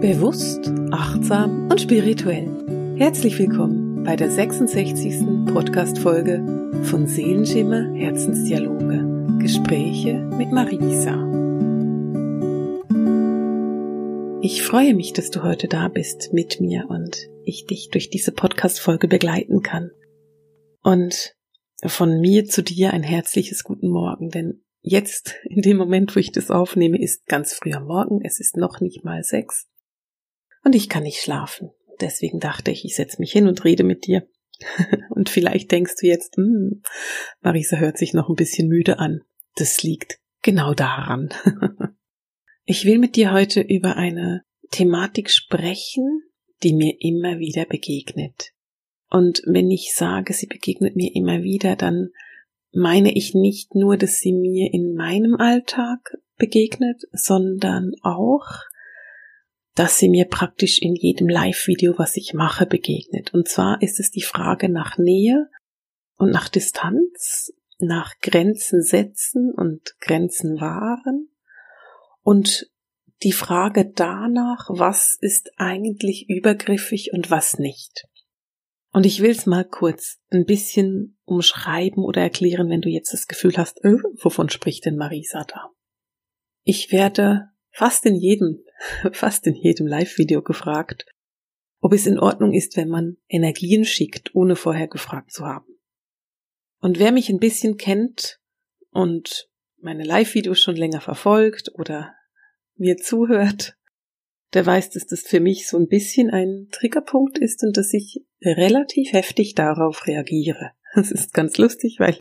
Bewusst, achtsam und spirituell. Herzlich willkommen bei der 66. Podcast-Folge von Seelenschimmer Herzensdialoge. Gespräche mit Marisa. Ich freue mich, dass du heute da bist mit mir und ich dich durch diese Podcast-Folge begleiten kann. Und von mir zu dir ein herzliches Guten Morgen, denn jetzt, in dem Moment, wo ich das aufnehme, ist ganz früh am Morgen, es ist noch nicht mal sechs und ich kann nicht schlafen. Deswegen dachte ich, ich setze mich hin und rede mit dir. und vielleicht denkst du jetzt, hm, Marisa hört sich noch ein bisschen müde an. Das liegt genau daran. ich will mit dir heute über eine Thematik sprechen, die mir immer wieder begegnet. Und wenn ich sage, sie begegnet mir immer wieder, dann meine ich nicht nur, dass sie mir in meinem Alltag begegnet, sondern auch, dass sie mir praktisch in jedem Live-Video, was ich mache, begegnet. Und zwar ist es die Frage nach Nähe und nach Distanz, nach Grenzen setzen und Grenzen wahren und die Frage danach, was ist eigentlich übergriffig und was nicht. Und ich will es mal kurz ein bisschen umschreiben oder erklären, wenn du jetzt das Gefühl hast, äh, wovon spricht denn Marisa da? Ich werde fast in jedem, fast in jedem Live-Video gefragt, ob es in Ordnung ist, wenn man Energien schickt, ohne vorher gefragt zu haben. Und wer mich ein bisschen kennt und meine Live-Videos schon länger verfolgt oder mir zuhört, der weiß, dass das für mich so ein bisschen ein Triggerpunkt ist und dass ich relativ heftig darauf reagiere. Das ist ganz lustig, weil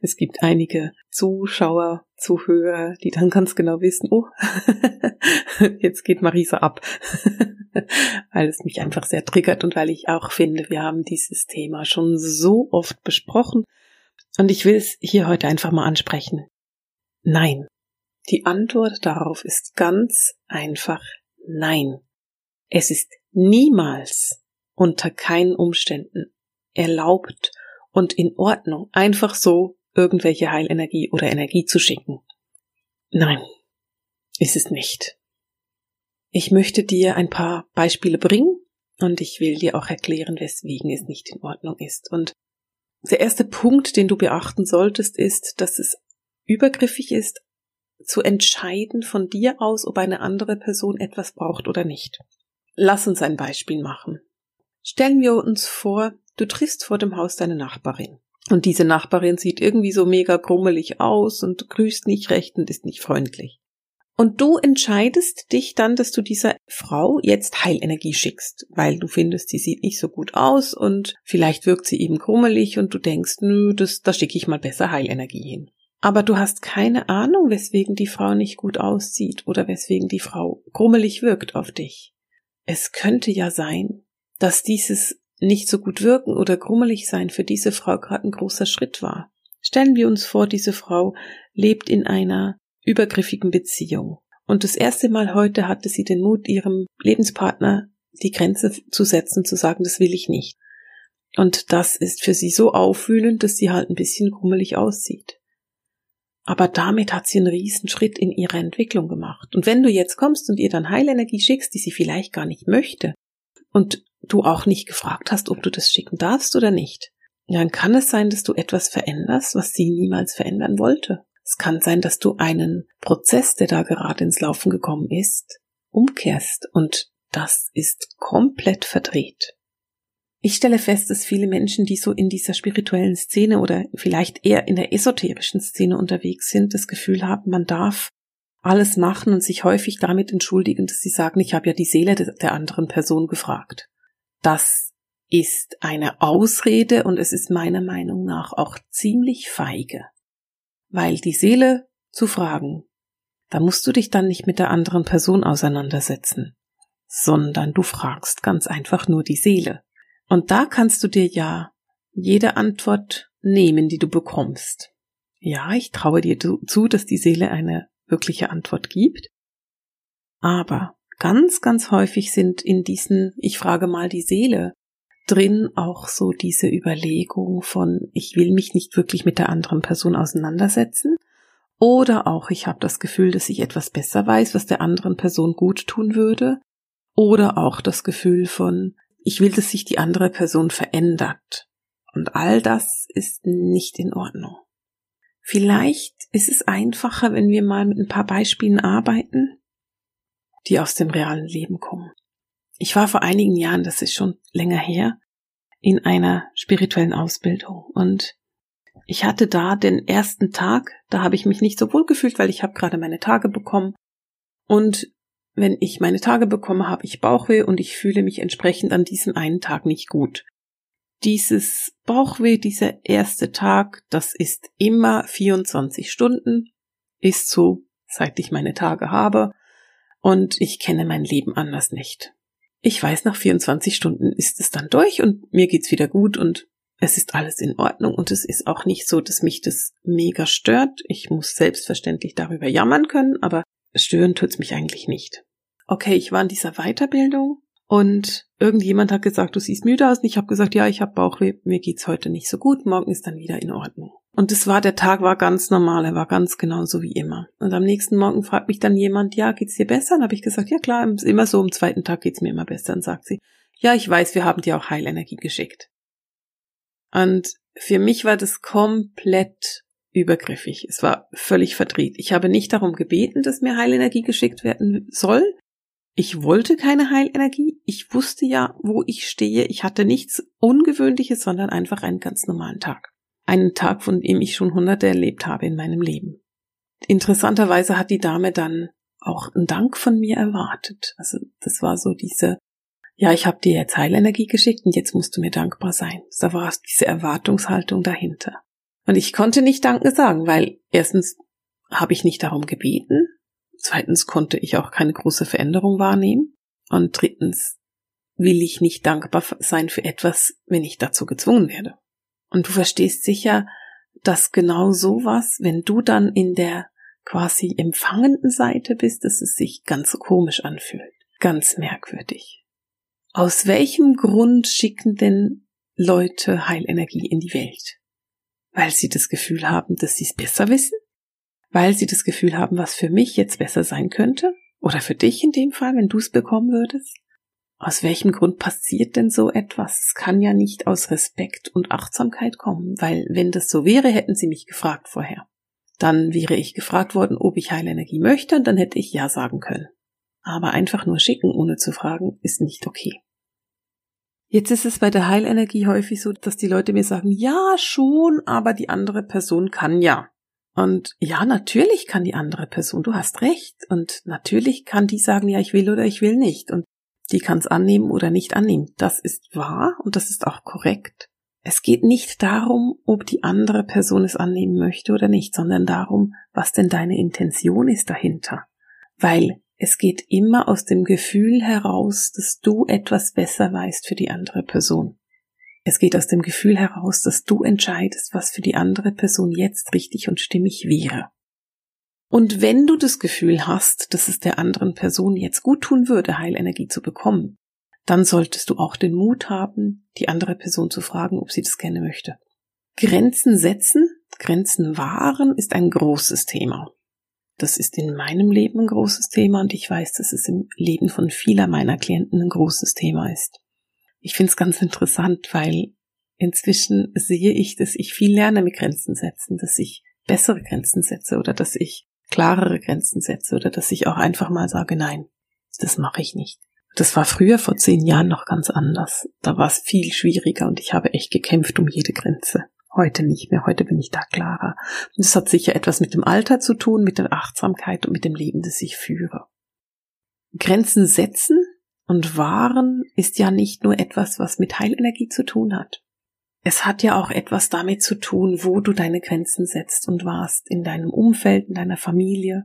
es gibt einige Zuschauer, Zuhörer, die dann ganz genau wissen, oh, jetzt geht Marisa ab, weil es mich einfach sehr triggert und weil ich auch finde, wir haben dieses Thema schon so oft besprochen und ich will es hier heute einfach mal ansprechen. Nein. Die Antwort darauf ist ganz einfach Nein. Es ist niemals unter keinen Umständen erlaubt und in Ordnung, einfach so irgendwelche Heilenergie oder Energie zu schicken. Nein, ist es nicht. Ich möchte dir ein paar Beispiele bringen und ich will dir auch erklären, weswegen es nicht in Ordnung ist. Und der erste Punkt, den du beachten solltest, ist, dass es übergriffig ist, zu entscheiden von dir aus, ob eine andere Person etwas braucht oder nicht. Lass uns ein Beispiel machen. Stellen wir uns vor, du triffst vor dem Haus deine Nachbarin. Und diese Nachbarin sieht irgendwie so mega grummelig aus und grüßt nicht recht und ist nicht freundlich. Und du entscheidest dich dann, dass du dieser Frau jetzt Heilenergie schickst, weil du findest, sie sieht nicht so gut aus und vielleicht wirkt sie eben grummelig und du denkst, nö, das, da schicke ich mal besser Heilenergie hin aber du hast keine Ahnung, weswegen die Frau nicht gut aussieht oder weswegen die Frau grummelig wirkt auf dich. Es könnte ja sein, dass dieses nicht so gut wirken oder grummelig sein für diese Frau gerade ein großer Schritt war. Stellen wir uns vor, diese Frau lebt in einer übergriffigen Beziehung. Und das erste Mal heute hatte sie den Mut, ihrem Lebenspartner die Grenze zu setzen, zu sagen, das will ich nicht. Und das ist für sie so aufwühlend, dass sie halt ein bisschen grummelig aussieht. Aber damit hat sie einen riesen Schritt in ihrer Entwicklung gemacht. Und wenn du jetzt kommst und ihr dann Heilenergie schickst, die sie vielleicht gar nicht möchte, und du auch nicht gefragt hast, ob du das schicken darfst oder nicht, dann kann es sein, dass du etwas veränderst, was sie niemals verändern wollte. Es kann sein, dass du einen Prozess, der da gerade ins Laufen gekommen ist, umkehrst und das ist komplett verdreht. Ich stelle fest, dass viele Menschen, die so in dieser spirituellen Szene oder vielleicht eher in der esoterischen Szene unterwegs sind, das Gefühl haben, man darf alles machen und sich häufig damit entschuldigen, dass sie sagen, ich habe ja die Seele der anderen Person gefragt. Das ist eine Ausrede und es ist meiner Meinung nach auch ziemlich feige. Weil die Seele zu fragen, da musst du dich dann nicht mit der anderen Person auseinandersetzen, sondern du fragst ganz einfach nur die Seele. Und da kannst du dir ja jede Antwort nehmen, die du bekommst. Ja, ich traue dir zu, dass die Seele eine wirkliche Antwort gibt. Aber ganz, ganz häufig sind in diesen, ich frage mal die Seele, drin auch so diese Überlegung von, ich will mich nicht wirklich mit der anderen Person auseinandersetzen. Oder auch, ich habe das Gefühl, dass ich etwas besser weiß, was der anderen Person gut tun würde. oder auch das Gefühl von, ich will, dass sich die andere Person verändert. Und all das ist nicht in Ordnung. Vielleicht ist es einfacher, wenn wir mal mit ein paar Beispielen arbeiten, die aus dem realen Leben kommen. Ich war vor einigen Jahren, das ist schon länger her, in einer spirituellen Ausbildung und ich hatte da den ersten Tag, da habe ich mich nicht so wohl gefühlt, weil ich habe gerade meine Tage bekommen und wenn ich meine Tage bekomme, habe ich Bauchweh und ich fühle mich entsprechend an diesem einen Tag nicht gut. Dieses Bauchweh, dieser erste Tag, das ist immer 24 Stunden, ist so, seit ich meine Tage habe, und ich kenne mein Leben anders nicht. Ich weiß, nach 24 Stunden ist es dann durch und mir geht's wieder gut und es ist alles in Ordnung und es ist auch nicht so, dass mich das mega stört. Ich muss selbstverständlich darüber jammern können, aber stören tut's mich eigentlich nicht. Okay, ich war in dieser Weiterbildung und irgendjemand hat gesagt, du siehst müde aus und ich habe gesagt, ja, ich habe Bauchweh, mir geht's heute nicht so gut, morgen ist dann wieder in Ordnung. Und es war, der Tag war ganz normal, er war ganz genauso wie immer. Und am nächsten Morgen fragt mich dann jemand, ja, geht's dir besser? Und habe ich gesagt, ja klar, immer so, am zweiten Tag geht's mir immer besser. Und sagt sie, ja, ich weiß, wir haben dir auch Heilenergie geschickt. Und für mich war das komplett übergriffig. Es war völlig verdreht. Ich habe nicht darum gebeten, dass mir Heilenergie geschickt werden soll. Ich wollte keine Heilenergie. Ich wusste ja, wo ich stehe. Ich hatte nichts Ungewöhnliches, sondern einfach einen ganz normalen Tag. Einen Tag, von dem ich schon hunderte erlebt habe in meinem Leben. Interessanterweise hat die Dame dann auch einen Dank von mir erwartet. Also das war so diese, ja, ich habe dir jetzt Heilenergie geschickt und jetzt musst du mir dankbar sein. Da war diese Erwartungshaltung dahinter. Und ich konnte nicht Danke sagen, weil erstens habe ich nicht darum gebeten, zweitens konnte ich auch keine große Veränderung wahrnehmen und drittens will ich nicht dankbar sein für etwas, wenn ich dazu gezwungen werde. Und du verstehst sicher, dass genau sowas, wenn du dann in der quasi empfangenden Seite bist, dass es sich ganz komisch anfühlt. Ganz merkwürdig. Aus welchem Grund schicken denn Leute Heilenergie in die Welt? Weil sie das Gefühl haben, dass sie es besser wissen? Weil sie das Gefühl haben, was für mich jetzt besser sein könnte? Oder für dich in dem Fall, wenn du es bekommen würdest? Aus welchem Grund passiert denn so etwas? Es kann ja nicht aus Respekt und Achtsamkeit kommen, weil wenn das so wäre, hätten sie mich gefragt vorher. Dann wäre ich gefragt worden, ob ich Heilenergie möchte, und dann hätte ich Ja sagen können. Aber einfach nur schicken, ohne zu fragen, ist nicht okay. Jetzt ist es bei der Heilenergie häufig so, dass die Leute mir sagen, ja, schon, aber die andere Person kann ja. Und ja, natürlich kann die andere Person, du hast recht. Und natürlich kann die sagen, ja, ich will oder ich will nicht. Und die kann es annehmen oder nicht annehmen. Das ist wahr und das ist auch korrekt. Es geht nicht darum, ob die andere Person es annehmen möchte oder nicht, sondern darum, was denn deine Intention ist dahinter. Weil es geht immer aus dem Gefühl heraus, dass du etwas besser weißt für die andere Person. Es geht aus dem Gefühl heraus, dass du entscheidest, was für die andere Person jetzt richtig und stimmig wäre. Und wenn du das Gefühl hast, dass es der anderen Person jetzt gut tun würde, Heilenergie zu bekommen, dann solltest du auch den Mut haben, die andere Person zu fragen, ob sie das gerne möchte. Grenzen setzen, Grenzen wahren ist ein großes Thema. Das ist in meinem Leben ein großes Thema und ich weiß, dass es im Leben von vieler meiner Klienten ein großes Thema ist. Ich finde es ganz interessant, weil inzwischen sehe ich, dass ich viel lerne mit Grenzen setzen, dass ich bessere Grenzen setze oder dass ich klarere Grenzen setze oder dass ich auch einfach mal sage, nein, das mache ich nicht. Das war früher vor zehn Jahren noch ganz anders. Da war es viel schwieriger und ich habe echt gekämpft um jede Grenze. Heute nicht mehr, heute bin ich da klarer. Und das hat sicher etwas mit dem Alter zu tun, mit der Achtsamkeit und mit dem Leben, das ich führe. Grenzen setzen und wahren ist ja nicht nur etwas, was mit Heilenergie zu tun hat. Es hat ja auch etwas damit zu tun, wo du deine Grenzen setzt und warst in deinem Umfeld, in deiner Familie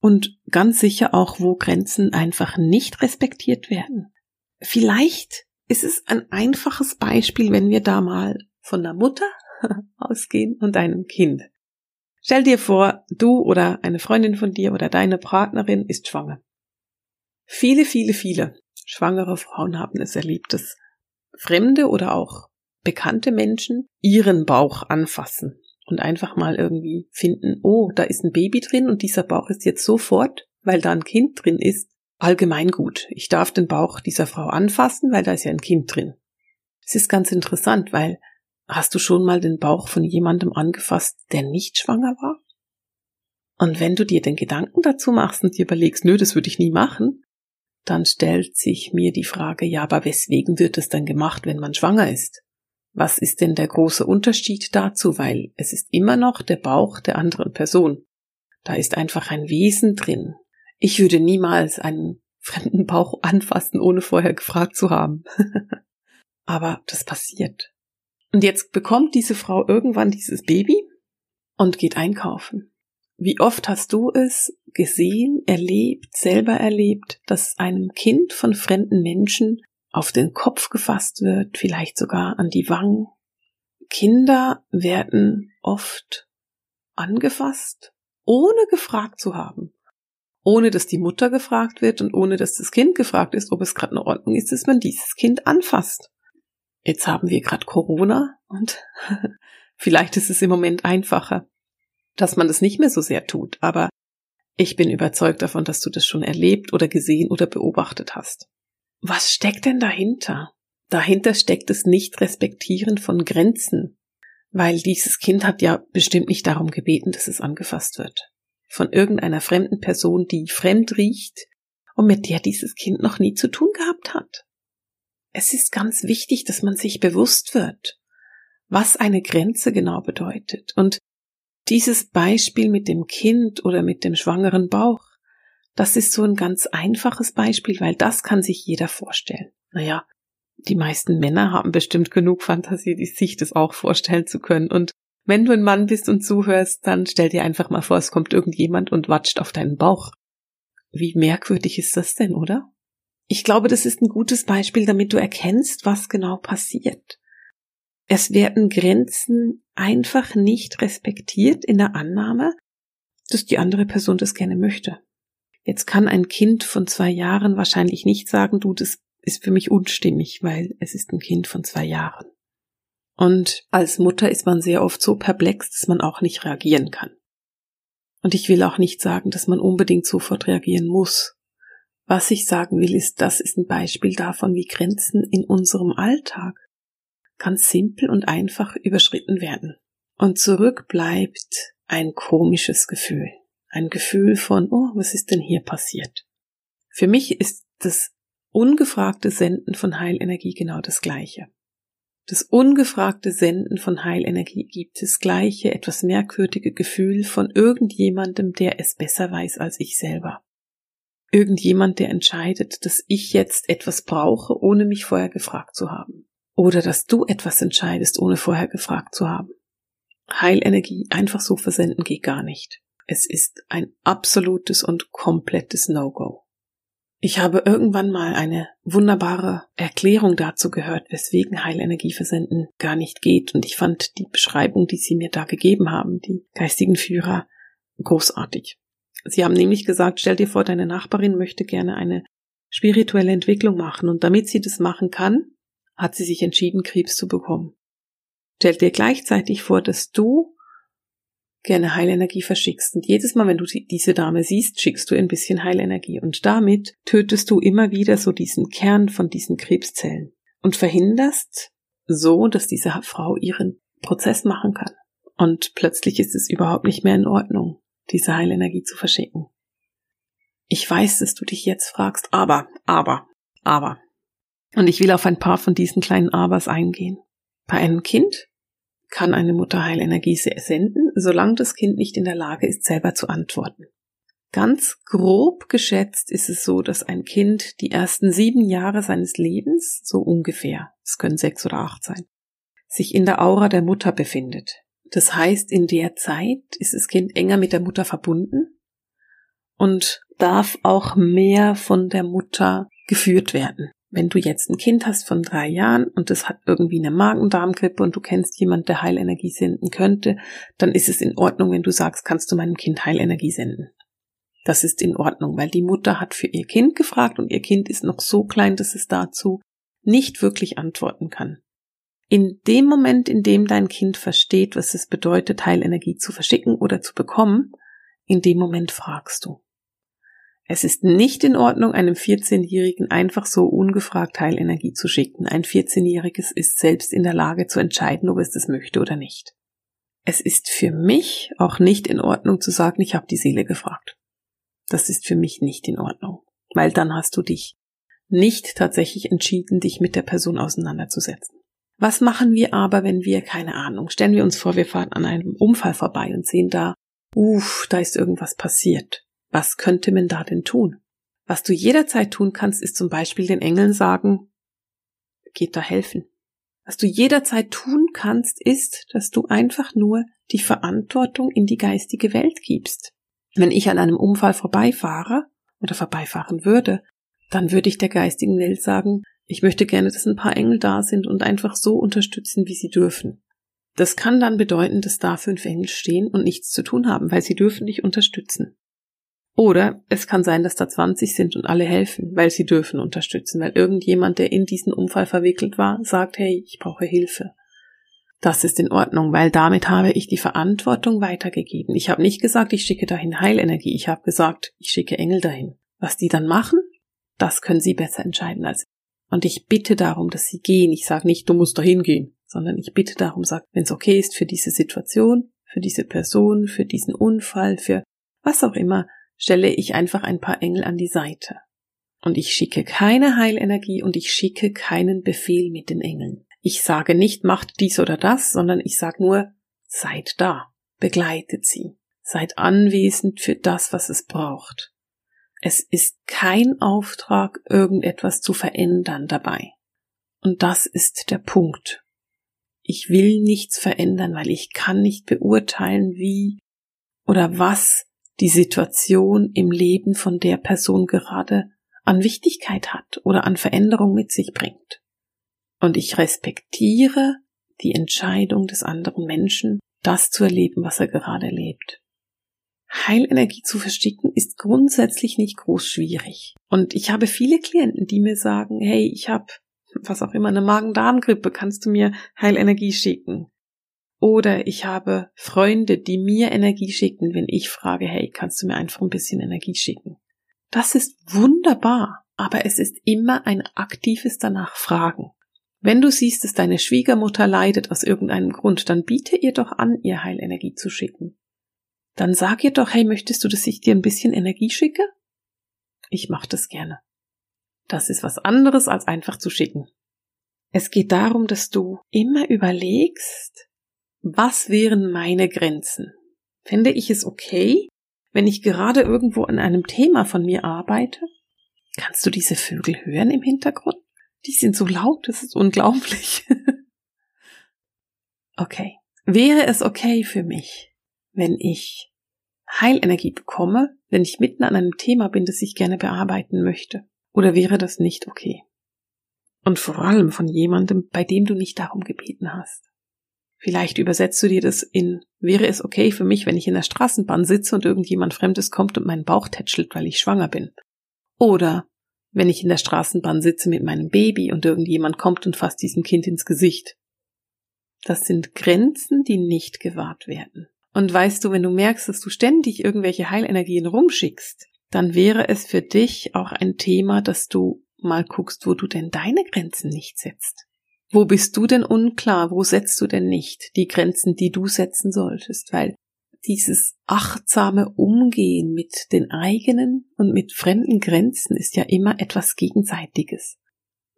und ganz sicher auch, wo Grenzen einfach nicht respektiert werden. Vielleicht ist es ein einfaches Beispiel, wenn wir da mal von der Mutter ausgehen und einem Kind. Stell dir vor, du oder eine Freundin von dir oder deine Partnerin ist schwanger. Viele, viele, viele schwangere Frauen haben es erlebt, dass fremde oder auch bekannte Menschen ihren Bauch anfassen und einfach mal irgendwie finden, oh, da ist ein Baby drin und dieser Bauch ist jetzt sofort, weil da ein Kind drin ist, allgemein gut. Ich darf den Bauch dieser Frau anfassen, weil da ist ja ein Kind drin. Es ist ganz interessant, weil hast du schon mal den Bauch von jemandem angefasst, der nicht schwanger war? Und wenn du dir den Gedanken dazu machst und dir überlegst, nö, das würde ich nie machen, dann stellt sich mir die Frage, ja, aber weswegen wird es dann gemacht, wenn man schwanger ist? Was ist denn der große Unterschied dazu? Weil es ist immer noch der Bauch der anderen Person. Da ist einfach ein Wesen drin. Ich würde niemals einen fremden Bauch anfassen, ohne vorher gefragt zu haben. aber das passiert. Und jetzt bekommt diese Frau irgendwann dieses Baby und geht einkaufen. Wie oft hast du es gesehen, erlebt, selber erlebt, dass einem Kind von fremden Menschen auf den Kopf gefasst wird, vielleicht sogar an die Wangen? Kinder werden oft angefasst, ohne gefragt zu haben. Ohne dass die Mutter gefragt wird und ohne dass das Kind gefragt ist, ob es gerade in Ordnung ist, dass man dieses Kind anfasst. Jetzt haben wir gerade Corona und vielleicht ist es im Moment einfacher dass man das nicht mehr so sehr tut, aber ich bin überzeugt davon, dass du das schon erlebt oder gesehen oder beobachtet hast. Was steckt denn dahinter? Dahinter steckt es nicht respektieren von Grenzen, weil dieses Kind hat ja bestimmt nicht darum gebeten, dass es angefasst wird. Von irgendeiner fremden Person, die fremd riecht und mit der dieses Kind noch nie zu tun gehabt hat. Es ist ganz wichtig, dass man sich bewusst wird, was eine Grenze genau bedeutet und dieses Beispiel mit dem Kind oder mit dem schwangeren Bauch, das ist so ein ganz einfaches Beispiel, weil das kann sich jeder vorstellen. Naja, die meisten Männer haben bestimmt genug Fantasie, sich das auch vorstellen zu können. Und wenn du ein Mann bist und zuhörst, dann stell dir einfach mal vor, es kommt irgendjemand und watscht auf deinen Bauch. Wie merkwürdig ist das denn, oder? Ich glaube, das ist ein gutes Beispiel, damit du erkennst, was genau passiert. Es werden Grenzen einfach nicht respektiert in der Annahme, dass die andere Person das gerne möchte. Jetzt kann ein Kind von zwei Jahren wahrscheinlich nicht sagen, du, das ist für mich unstimmig, weil es ist ein Kind von zwei Jahren. Und als Mutter ist man sehr oft so perplex, dass man auch nicht reagieren kann. Und ich will auch nicht sagen, dass man unbedingt sofort reagieren muss. Was ich sagen will, ist, das ist ein Beispiel davon, wie Grenzen in unserem Alltag ganz simpel und einfach überschritten werden. Und zurück bleibt ein komisches Gefühl. Ein Gefühl von, oh, was ist denn hier passiert? Für mich ist das ungefragte Senden von Heilenergie genau das Gleiche. Das ungefragte Senden von Heilenergie gibt das gleiche, etwas merkwürdige Gefühl von irgendjemandem, der es besser weiß als ich selber. Irgendjemand, der entscheidet, dass ich jetzt etwas brauche, ohne mich vorher gefragt zu haben oder dass du etwas entscheidest, ohne vorher gefragt zu haben. Heilenergie einfach so versenden geht gar nicht. Es ist ein absolutes und komplettes No-Go. Ich habe irgendwann mal eine wunderbare Erklärung dazu gehört, weswegen Heilenergie versenden gar nicht geht. Und ich fand die Beschreibung, die sie mir da gegeben haben, die geistigen Führer, großartig. Sie haben nämlich gesagt, stell dir vor, deine Nachbarin möchte gerne eine spirituelle Entwicklung machen. Und damit sie das machen kann, hat sie sich entschieden, Krebs zu bekommen. Stell dir gleichzeitig vor, dass du gerne Heilenergie verschickst. Und jedes Mal, wenn du diese Dame siehst, schickst du ein bisschen Heilenergie. Und damit tötest du immer wieder so diesen Kern von diesen Krebszellen und verhinderst so, dass diese Frau ihren Prozess machen kann. Und plötzlich ist es überhaupt nicht mehr in Ordnung, diese Heilenergie zu verschicken. Ich weiß, dass du dich jetzt fragst, aber, aber, aber, und ich will auf ein paar von diesen kleinen Abers eingehen. Bei einem Kind kann eine Mutter Heilenergie senden, solange das Kind nicht in der Lage ist, selber zu antworten. Ganz grob geschätzt ist es so, dass ein Kind die ersten sieben Jahre seines Lebens, so ungefähr, es können sechs oder acht sein, sich in der Aura der Mutter befindet. Das heißt, in der Zeit ist das Kind enger mit der Mutter verbunden und darf auch mehr von der Mutter geführt werden wenn du jetzt ein Kind hast von drei Jahren und es hat irgendwie eine Magen-Darm-Grippe und du kennst jemand, der Heilenergie senden könnte, dann ist es in Ordnung, wenn du sagst, kannst du meinem Kind Heilenergie senden. Das ist in Ordnung, weil die Mutter hat für ihr Kind gefragt und ihr Kind ist noch so klein, dass es dazu nicht wirklich antworten kann. In dem Moment, in dem dein Kind versteht, was es bedeutet, Heilenergie zu verschicken oder zu bekommen, in dem Moment fragst du. Es ist nicht in Ordnung, einem 14-Jährigen einfach so ungefragt Heilenergie zu schicken. Ein 14-Jähriges ist selbst in der Lage zu entscheiden, ob es das möchte oder nicht. Es ist für mich auch nicht in Ordnung zu sagen, ich habe die Seele gefragt. Das ist für mich nicht in Ordnung, weil dann hast du dich nicht tatsächlich entschieden, dich mit der Person auseinanderzusetzen. Was machen wir aber, wenn wir, keine Ahnung, stellen wir uns vor, wir fahren an einem Unfall vorbei und sehen da, uff, da ist irgendwas passiert. Was könnte man da denn tun? Was du jederzeit tun kannst, ist zum Beispiel den Engeln sagen, geht da helfen. Was du jederzeit tun kannst, ist, dass du einfach nur die Verantwortung in die geistige Welt gibst. Wenn ich an einem Unfall vorbeifahre oder vorbeifahren würde, dann würde ich der geistigen Welt sagen, ich möchte gerne, dass ein paar Engel da sind und einfach so unterstützen, wie sie dürfen. Das kann dann bedeuten, dass da fünf Engel stehen und nichts zu tun haben, weil sie dürfen dich unterstützen. Oder es kann sein, dass da 20 sind und alle helfen, weil sie dürfen unterstützen, weil irgendjemand, der in diesen Unfall verwickelt war, sagt, hey, ich brauche Hilfe. Das ist in Ordnung, weil damit habe ich die Verantwortung weitergegeben. Ich habe nicht gesagt, ich schicke dahin Heilenergie, ich habe gesagt, ich schicke Engel dahin. Was die dann machen, das können sie besser entscheiden als ich. Und ich bitte darum, dass sie gehen. Ich sage nicht, du musst dahin gehen, sondern ich bitte darum, sag, wenn es okay ist für diese Situation, für diese Person, für diesen Unfall, für was auch immer, stelle ich einfach ein paar Engel an die Seite. Und ich schicke keine Heilenergie und ich schicke keinen Befehl mit den Engeln. Ich sage nicht, macht dies oder das, sondern ich sage nur, seid da, begleitet sie, seid anwesend für das, was es braucht. Es ist kein Auftrag, irgendetwas zu verändern dabei. Und das ist der Punkt. Ich will nichts verändern, weil ich kann nicht beurteilen, wie oder was die Situation im Leben von der Person gerade an Wichtigkeit hat oder an Veränderung mit sich bringt. Und ich respektiere die Entscheidung des anderen Menschen, das zu erleben, was er gerade lebt. Heilenergie zu versticken ist grundsätzlich nicht groß schwierig. Und ich habe viele Klienten, die mir sagen, hey, ich habe was auch immer eine Magen-Darm-Grippe, kannst du mir Heilenergie schicken? Oder ich habe Freunde, die mir Energie schicken, wenn ich frage, hey, kannst du mir einfach ein bisschen Energie schicken? Das ist wunderbar, aber es ist immer ein aktives danach fragen. Wenn du siehst, dass deine Schwiegermutter leidet aus irgendeinem Grund, dann biete ihr doch an, ihr Heilenergie zu schicken. Dann sag ihr doch, hey, möchtest du, dass ich dir ein bisschen Energie schicke? Ich mach das gerne. Das ist was anderes als einfach zu schicken. Es geht darum, dass du immer überlegst, was wären meine Grenzen? Fände ich es okay, wenn ich gerade irgendwo an einem Thema von mir arbeite? Kannst du diese Vögel hören im Hintergrund? Die sind so laut, das ist unglaublich. okay. Wäre es okay für mich, wenn ich Heilenergie bekomme, wenn ich mitten an einem Thema bin, das ich gerne bearbeiten möchte? Oder wäre das nicht okay? Und vor allem von jemandem, bei dem du nicht darum gebeten hast. Vielleicht übersetzt du dir das in, wäre es okay für mich, wenn ich in der Straßenbahn sitze und irgendjemand Fremdes kommt und meinen Bauch tätschelt, weil ich schwanger bin? Oder wenn ich in der Straßenbahn sitze mit meinem Baby und irgendjemand kommt und fasst diesem Kind ins Gesicht? Das sind Grenzen, die nicht gewahrt werden. Und weißt du, wenn du merkst, dass du ständig irgendwelche Heilenergien rumschickst, dann wäre es für dich auch ein Thema, dass du mal guckst, wo du denn deine Grenzen nicht setzt. Wo bist du denn unklar? Wo setzt du denn nicht die Grenzen, die du setzen solltest? Weil dieses achtsame Umgehen mit den eigenen und mit fremden Grenzen ist ja immer etwas Gegenseitiges.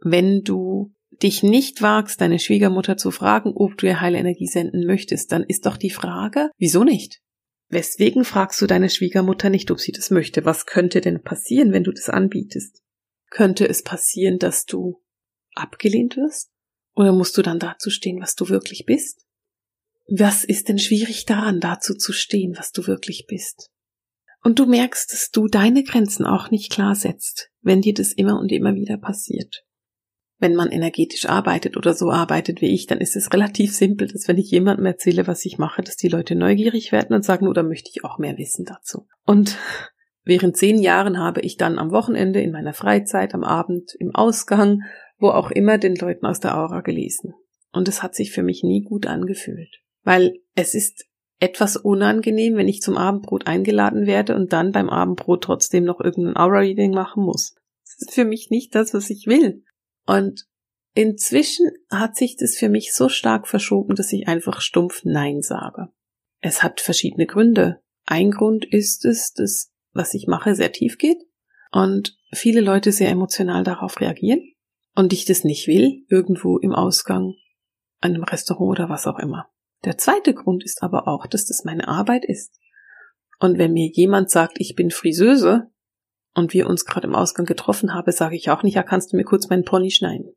Wenn du dich nicht wagst, deine Schwiegermutter zu fragen, ob du ihr Heilenergie senden möchtest, dann ist doch die Frage, wieso nicht? Weswegen fragst du deine Schwiegermutter nicht, ob sie das möchte? Was könnte denn passieren, wenn du das anbietest? Könnte es passieren, dass du abgelehnt wirst? Oder musst du dann dazu stehen, was du wirklich bist? Was ist denn schwierig daran, dazu zu stehen, was du wirklich bist? Und du merkst, dass du deine Grenzen auch nicht klar setzt, wenn dir das immer und immer wieder passiert. Wenn man energetisch arbeitet oder so arbeitet wie ich, dann ist es relativ simpel, dass wenn ich jemandem erzähle, was ich mache, dass die Leute neugierig werden und sagen, oder möchte ich auch mehr wissen dazu. Und während zehn Jahren habe ich dann am Wochenende, in meiner Freizeit, am Abend, im Ausgang wo auch immer den Leuten aus der Aura gelesen. Und es hat sich für mich nie gut angefühlt. Weil es ist etwas unangenehm, wenn ich zum Abendbrot eingeladen werde und dann beim Abendbrot trotzdem noch irgendein Aura-Reading machen muss. Das ist für mich nicht das, was ich will. Und inzwischen hat sich das für mich so stark verschoben, dass ich einfach stumpf Nein sage. Es hat verschiedene Gründe. Ein Grund ist es, dass was ich mache sehr tief geht und viele Leute sehr emotional darauf reagieren und ich das nicht will, irgendwo im Ausgang, einem Restaurant oder was auch immer. Der zweite Grund ist aber auch, dass das meine Arbeit ist. Und wenn mir jemand sagt, ich bin Friseuse und wir uns gerade im Ausgang getroffen haben, sage ich auch nicht, ja, kannst du mir kurz meinen Pony schneiden?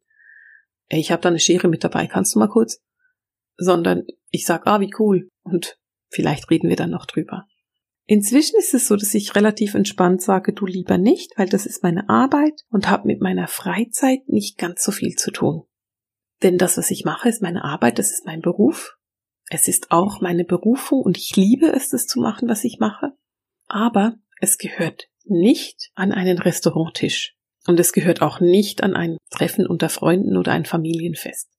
Ich habe da eine Schere mit dabei, kannst du mal kurz? Sondern ich sag, ah, wie cool. Und vielleicht reden wir dann noch drüber. Inzwischen ist es so, dass ich relativ entspannt sage, du lieber nicht, weil das ist meine Arbeit und habe mit meiner Freizeit nicht ganz so viel zu tun. Denn das, was ich mache, ist meine Arbeit, das ist mein Beruf. Es ist auch meine Berufung und ich liebe es, das zu machen, was ich mache. Aber es gehört nicht an einen Restauranttisch. Und es gehört auch nicht an ein Treffen unter Freunden oder ein Familienfest.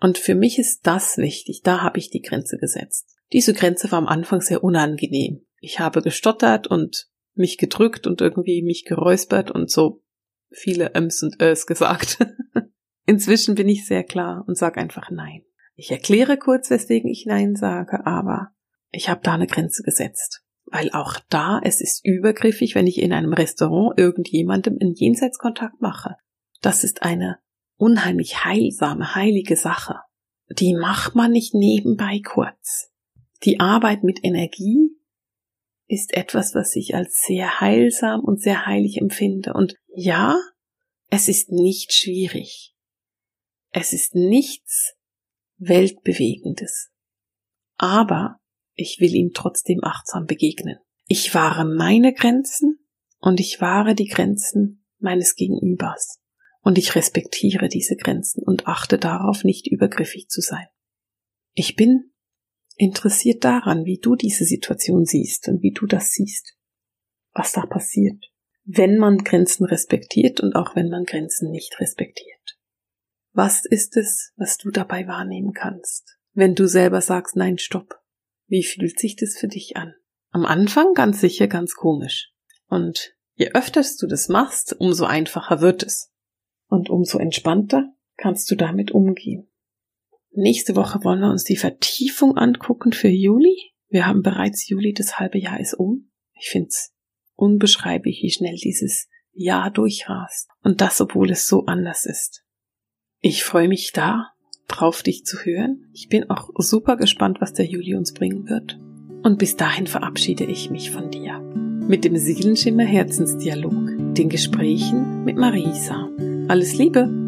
Und für mich ist das wichtig, da habe ich die Grenze gesetzt. Diese Grenze war am Anfang sehr unangenehm. Ich habe gestottert und mich gedrückt und irgendwie mich geräuspert und so viele Ms und Ös gesagt. Inzwischen bin ich sehr klar und sage einfach Nein. Ich erkläre kurz, weswegen ich Nein sage, aber ich habe da eine Grenze gesetzt. Weil auch da, es ist übergriffig, wenn ich in einem Restaurant irgendjemandem in Jenseitskontakt mache. Das ist eine unheimlich heilsame, heilige Sache. Die macht man nicht nebenbei kurz. Die Arbeit mit Energie ist etwas, was ich als sehr heilsam und sehr heilig empfinde. Und ja, es ist nicht schwierig. Es ist nichts Weltbewegendes. Aber ich will ihm trotzdem achtsam begegnen. Ich wahre meine Grenzen und ich wahre die Grenzen meines Gegenübers. Und ich respektiere diese Grenzen und achte darauf, nicht übergriffig zu sein. Ich bin interessiert daran, wie du diese Situation siehst und wie du das siehst, was da passiert, wenn man Grenzen respektiert und auch wenn man Grenzen nicht respektiert. Was ist es, was du dabei wahrnehmen kannst, wenn du selber sagst, nein, stopp? Wie fühlt sich das für dich an? Am Anfang ganz sicher ganz komisch. Und je öfters du das machst, umso einfacher wird es. Und umso entspannter kannst du damit umgehen. Nächste Woche wollen wir uns die Vertiefung angucken für Juli. Wir haben bereits Juli, das halbe Jahr ist um. Ich find's unbeschreiblich, wie schnell dieses Jahr durchrast. Und das, obwohl es so anders ist. Ich freue mich da, drauf dich zu hören. Ich bin auch super gespannt, was der Juli uns bringen wird. Und bis dahin verabschiede ich mich von dir. Mit dem Seelenschimmer Herzensdialog, den Gesprächen mit Marisa. Alles Liebe!